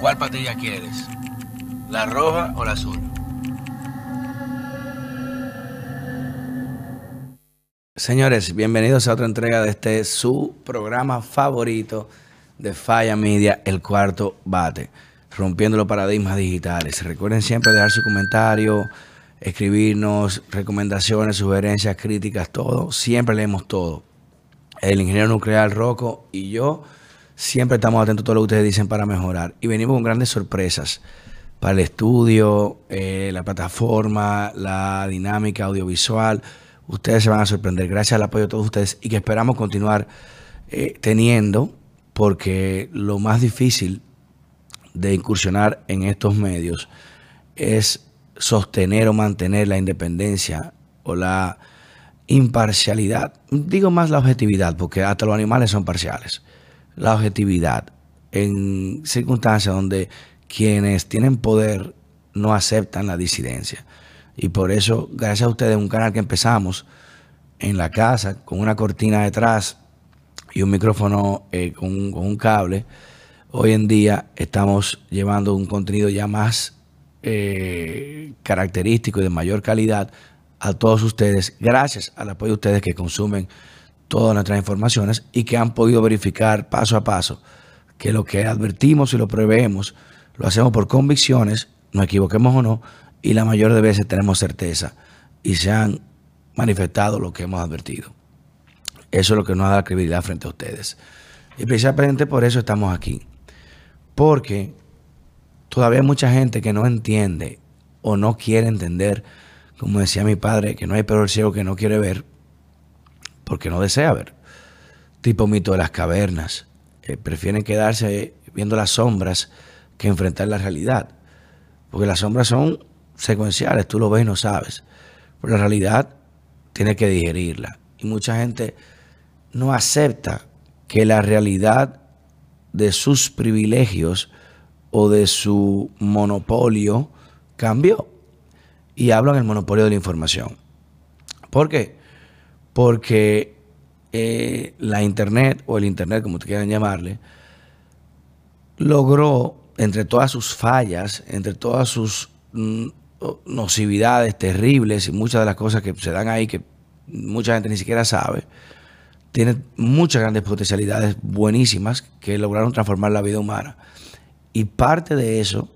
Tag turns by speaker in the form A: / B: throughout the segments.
A: ¿Cuál patilla quieres? ¿La roja o la azul? Señores, bienvenidos a otra entrega de este su programa favorito de Falla Media, El Cuarto Bate, rompiendo los paradigmas digitales. Recuerden siempre dejar su comentario, escribirnos recomendaciones, sugerencias, críticas, todo. Siempre leemos todo. El ingeniero nuclear Rocco y yo siempre estamos atentos a todo lo que ustedes dicen para mejorar. Y venimos con grandes sorpresas para el estudio, eh, la plataforma, la dinámica audiovisual. Ustedes se van a sorprender gracias al apoyo de todos ustedes y que esperamos continuar eh, teniendo porque lo más difícil de incursionar en estos medios es sostener o mantener la independencia o la imparcialidad. Digo más la objetividad, porque hasta los animales son parciales. La objetividad en circunstancias donde quienes tienen poder no aceptan la disidencia. Y por eso, gracias a ustedes, un canal que empezamos en la casa con una cortina detrás y un micrófono eh, con, un cable, hoy en día estamos llevando un contenido ya más eh, característico y de mayor calidad a todos ustedes, gracias al apoyo de ustedes que consumen todas nuestras informaciones y que han podido verificar paso a paso que lo que advertimos y lo preveemos lo hacemos por convicciones, nos equivoquemos o no, y la mayor de veces tenemos certeza y se han manifestado lo que hemos advertido. Eso es lo que nos da credibilidad frente a ustedes. Y precisamente por eso estamos aquí. Porque todavía hay mucha gente que no entiende o no quiere entender, como decía mi padre, que no hay peor ciego que no quiere ver porque no desea ver. Tipo mito de las cavernas. prefieren quedarse viendo las sombras que enfrentar la realidad. Porque las sombras son secuenciales, tú lo ves y no sabes. Pero la realidad tiene que digerirla. Y mucha gente no acepta que la realidad de sus privilegios o de su monopolio cambió. Y hablan del monopolio de la información. ¿Por qué? Porque eh, la Internet, o el Internet, como te quieran llamarle, logró, entre todas sus fallas, entre todas sus mm, nocividades terribles y muchas de las cosas que se dan ahí que mucha gente ni siquiera sabe, tiene muchas grandes potencialidades buenísimas que lograron transformar la vida humana. Y parte de eso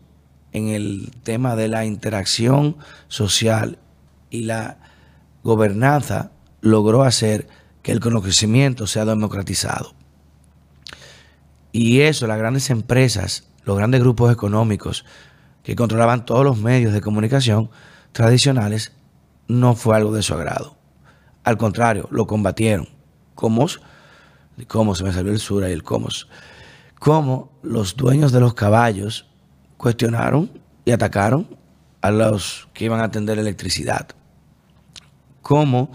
A: en el tema de la interacción social y la gobernanza logró hacer que el conocimiento sea democratizado. Y eso, las grandes empresas, los grandes grupos económicos que controlaban todos los medios de comunicación tradicionales, no fue algo de su agrado. Al contrario, lo combatieron cómo, cómo se me salió el sur y el cómo, cómo los dueños de los caballos cuestionaron y atacaron a los que iban a atender electricidad. Cómo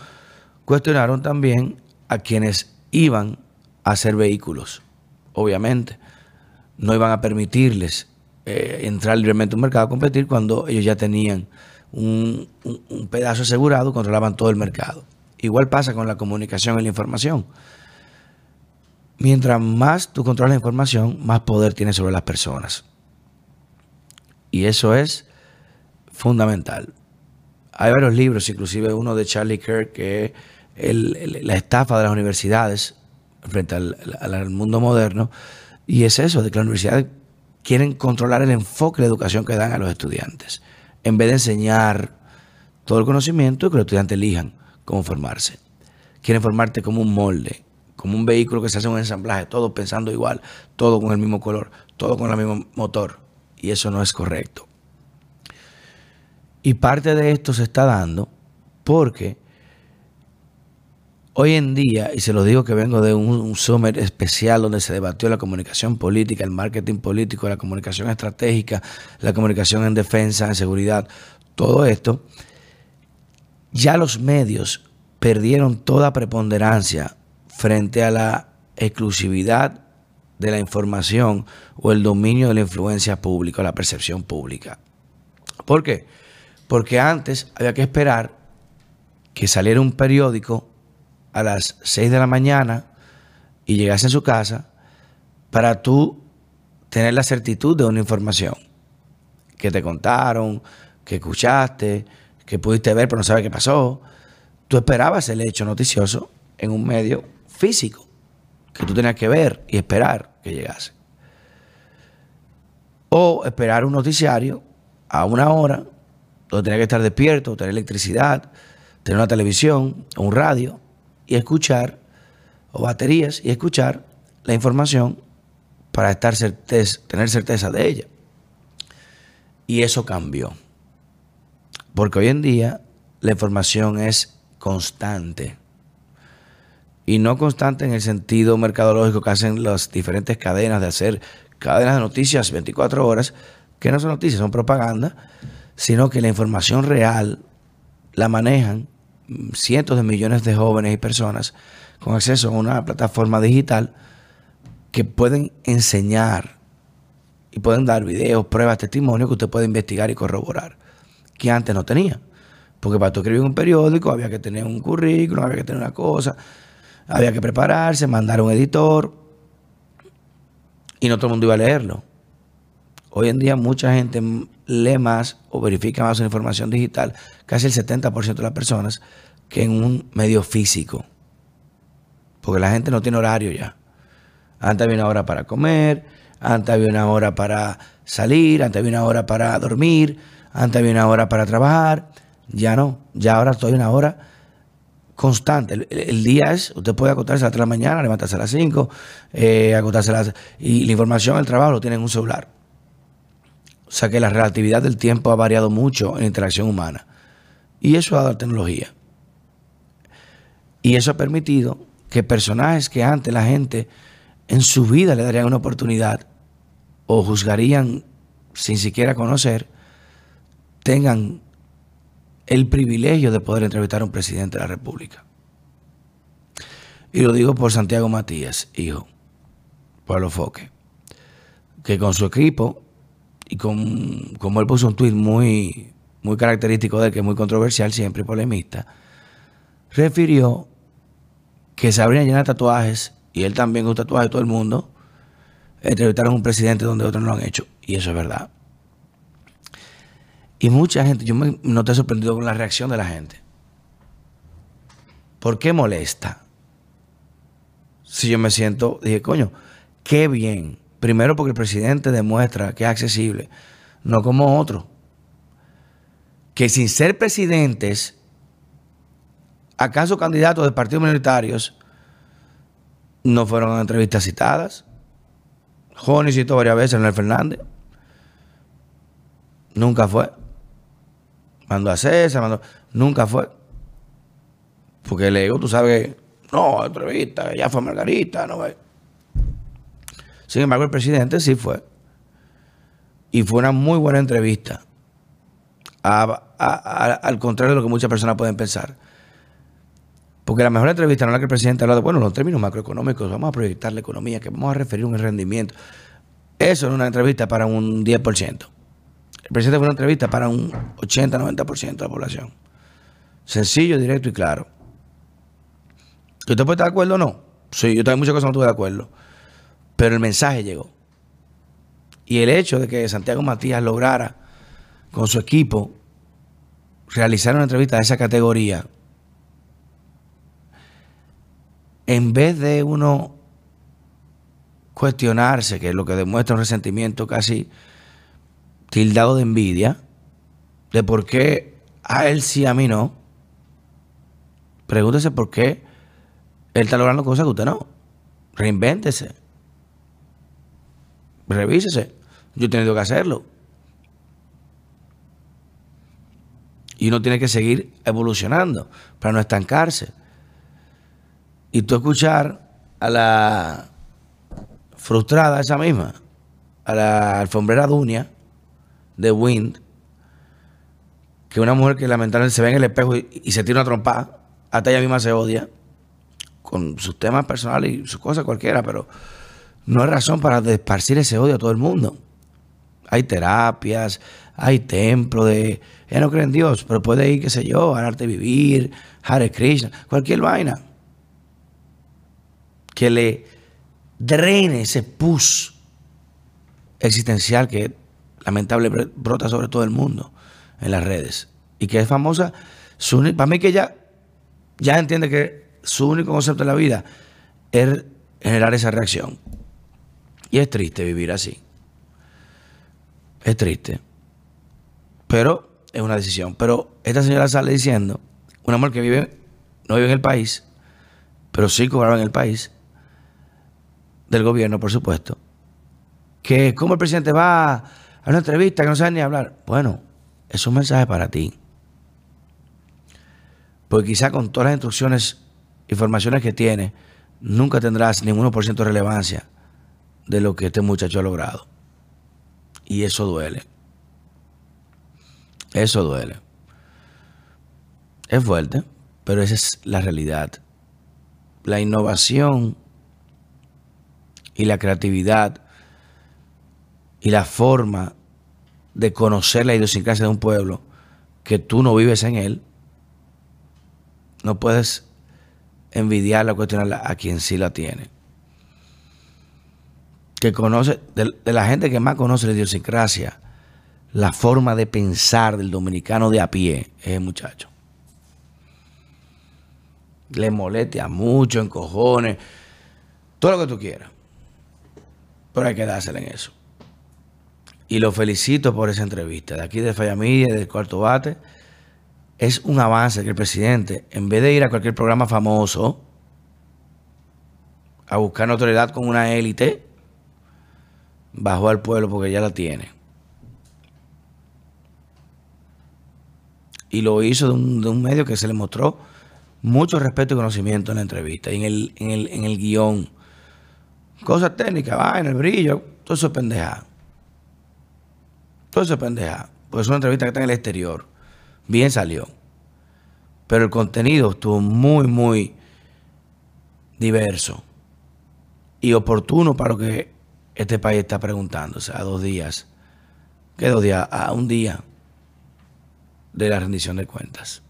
A: cuestionaron también a quienes iban a hacer vehículos. Obviamente, no iban a permitirles eh, entrar libremente a un mercado a competir cuando ellos ya tenían un, un pedazo asegurado, controlaban todo el mercado. Igual pasa con la comunicación y la información. Mientras más tú controlas la información, más poder tienes sobre las personas. Y eso es fundamental. Hay varios libros, inclusive uno de Charlie Kirk, que la estafa de las universidades frente al, mundo moderno. Y es eso, de que las universidades quieren controlar el enfoque de educación que dan a los estudiantes. En vez de enseñar todo el conocimiento que los estudiantes elijan cómo formarse. Quieren formarte como un molde, como un vehículo que se hace un ensamblaje, todo pensando igual, todo con el mismo color, todo con el mismo motor. Y eso no es correcto. Y parte de esto se está dando porque hoy en día, y se lo digo que vengo de un, un summer especial donde se debatió la comunicación política, el marketing político, la comunicación estratégica, la comunicación en defensa, en seguridad, todo esto, ya los medios perdieron toda preponderancia frente a la exclusividad de la información o el dominio de la influencia pública la percepción pública. ¿Por qué? Porque antes había que esperar que saliera un periódico a las 6 de la mañana y llegase a su casa para tú tener la certitud de una información que te contaron, que escuchaste, que pudiste ver pero no sabes qué pasó. Tú esperabas el hecho noticioso en un medio físico que tú tenías que ver y esperar que llegase. O esperar un noticiario a una hora donde tenías que estar despierto, tener electricidad, tener una televisión, un radio y escuchar, o baterías y escuchar la información para estar tener certeza de ella. Y eso cambió. Porque hoy en día la información es constante. Y no constante en el sentido mercadológico que hacen las diferentes cadenas de hacer cadenas de noticias 24 horas, que no son noticias, son propaganda, sino que la información real la manejan cientos de millones de jóvenes y personas con acceso a una plataforma digital que pueden enseñar y pueden dar videos, pruebas, testimonios que usted puede investigar y corroborar, que antes no tenía. Porque para tú escribir un periódico había que tener un currículum, había que tener una cosa, había que prepararse, mandar a un editor, y no todo el mundo iba a leerlo. Hoy en día mucha gente lee más o verifica más una información digital, casi el 70% de las personas, que en un medio físico. Porque la gente no tiene horario ya. Antes había una hora para comer, antes había una hora para salir, antes había una hora para dormir, antes había una hora para trabajar. Ya no, ya ahora estoy una hora constante. El, día es, usted puede acostarse a las 3 de la mañana, levantarse a las 5, eh, acostarse a las... Y la información, el trabajo lo tiene en un celular. O sea que la relatividad del tiempo ha variado mucho en la interacción humana. Y eso ha dado tecnología. Y eso ha permitido que personajes que antes la gente en su vida le darían una oportunidad o juzgarían sin siquiera conocer, tengan el privilegio de poder entrevistar a un presidente de la República. Y lo digo por Santiago Matías, hijo, Pablo Foque, que con su equipo y con, como él puso un tuit muy, muy característico de él, que es muy controversial, siempre polemista, refirió que se habrían llenado tatuajes y él también con un tatuaje de todo el mundo, entrevistaron a un presidente donde otros no lo han hecho. Y eso es verdad. Y mucha gente, yo me noté sorprendido con la reacción de la gente. ¿Por qué molesta? Si yo me siento, dije, coño, qué bien. Primero porque el presidente demuestra que es accesible, no como otro. Que sin ser presidentes, acaso candidatos de partidos minoritarios, no fueron entrevistas citadas. Joni citó varias veces a Leonel Fernández. Nunca fue. Mandó a César, mandó. Nunca fue. Porque le digo, tú sabes no, entrevista, ya fue Margarita, no Sin embargo, el presidente sí fue. Y fue una muy buena entrevista. al contrario de lo que muchas personas pueden pensar. Porque la mejor entrevista no es la que el presidente habla de, bueno, los términos macroeconómicos, vamos a proyectar la economía, que vamos a referir un rendimiento. Eso es una entrevista para un 10%. El presidente fue una entrevista para un 80-90% de la población. Sencillo, directo y claro. ¿Usted puede estar de acuerdo o no? Sí, yo también muchas cosas no estuve de acuerdo. Pero el mensaje llegó. Y el hecho de que Santiago Matías lograra con su equipo realizar una entrevista de esa categoría en vez de uno cuestionarse, que es lo que demuestra un resentimiento casi tildado de envidia, de por qué a él sí, a mí no, pregúntese por qué él está logrando cosas que usted no. Reinvéntese. Revísese. Yo he tenido que hacerlo. Y uno tiene que seguir evolucionando para no estancarse y tú escuchar a la frustrada esa misma, a la alfombrera Dunia de Wind, que una mujer que lamentablemente se ve en el espejo y, se tira una trompa, hasta ella misma se odia, con sus temas personales y sus cosas cualquiera, pero no hay razón para esparcir ese odio a todo el mundo. Hay terapias, hay templos de... Ella no cree en Dios, pero puede ir, qué sé yo, al arte vivir, Hare Krishna, cualquier vaina que le drene ese pus existencial que lamentable brota sobre todo el mundo en las redes y que es famosa. para mí que ya, ya entiende que su único concepto de la vida es generar esa reacción. Y es triste vivir así. Es triste. Pero es una decisión. Pero esta señora sale diciendo, un amor que vive, no vive en el país, pero sí cobraba en el país, del gobierno, por supuesto, que como el presidente va a una entrevista que no sabe ni hablar. Bueno, es un mensaje para ti. Porque quizá con todas las instrucciones, informaciones que tiene, nunca tendrás ni un 1% de relevancia de lo que este muchacho ha logrado. Y eso duele. Eso duele. Es fuerte, pero esa es la realidad. La innovación y la creatividad y la forma de conocer la idiosincrasia de un pueblo que tú no vives en él, no puedes envidiarla o cuestionarla a quien sí la tiene. Que conoce, de, la gente que más conoce la idiosincrasia, la forma de pensar del dominicano de a pie, es el muchacho. Le molestia mucho, en cojones, todo lo que tú quieras. Pero hay que dársela en eso. Y lo felicito por esa entrevista. De aquí de Fallamidia, del Cuarto Bate. Es un avance que el presidente, en vez de ir a cualquier programa famoso, a buscar notoriedad con una élite, bajó al pueblo porque ya la tiene. Y lo hizo de un, medio que se le mostró mucho respeto y conocimiento en la entrevista, y en el, en el, en el guion. Cosas técnicas, va, en el brillo, todo eso es pendejado. Todo eso es pendeja. Pues es una entrevista que está en el exterior. Bien salió. Pero el contenido estuvo muy, muy diverso. Y oportuno para lo que este país está preguntándose a dos días. ¿Qué dos días? A un día de la rendición de cuentas.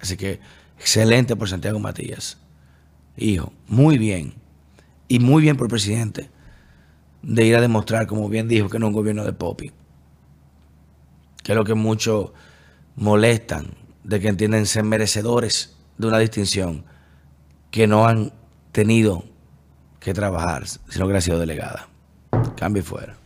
A: Así que excelente por Santiago Matías. Hijo, muy bien. Y muy bien por el presidente de ir a demostrar, como bien dijo, que no es un gobierno de Popi que es lo que muchos molestan, de que entienden ser merecedores de una distinción que no han tenido que trabajar, sino que ha sido delegada. Cambio fuera.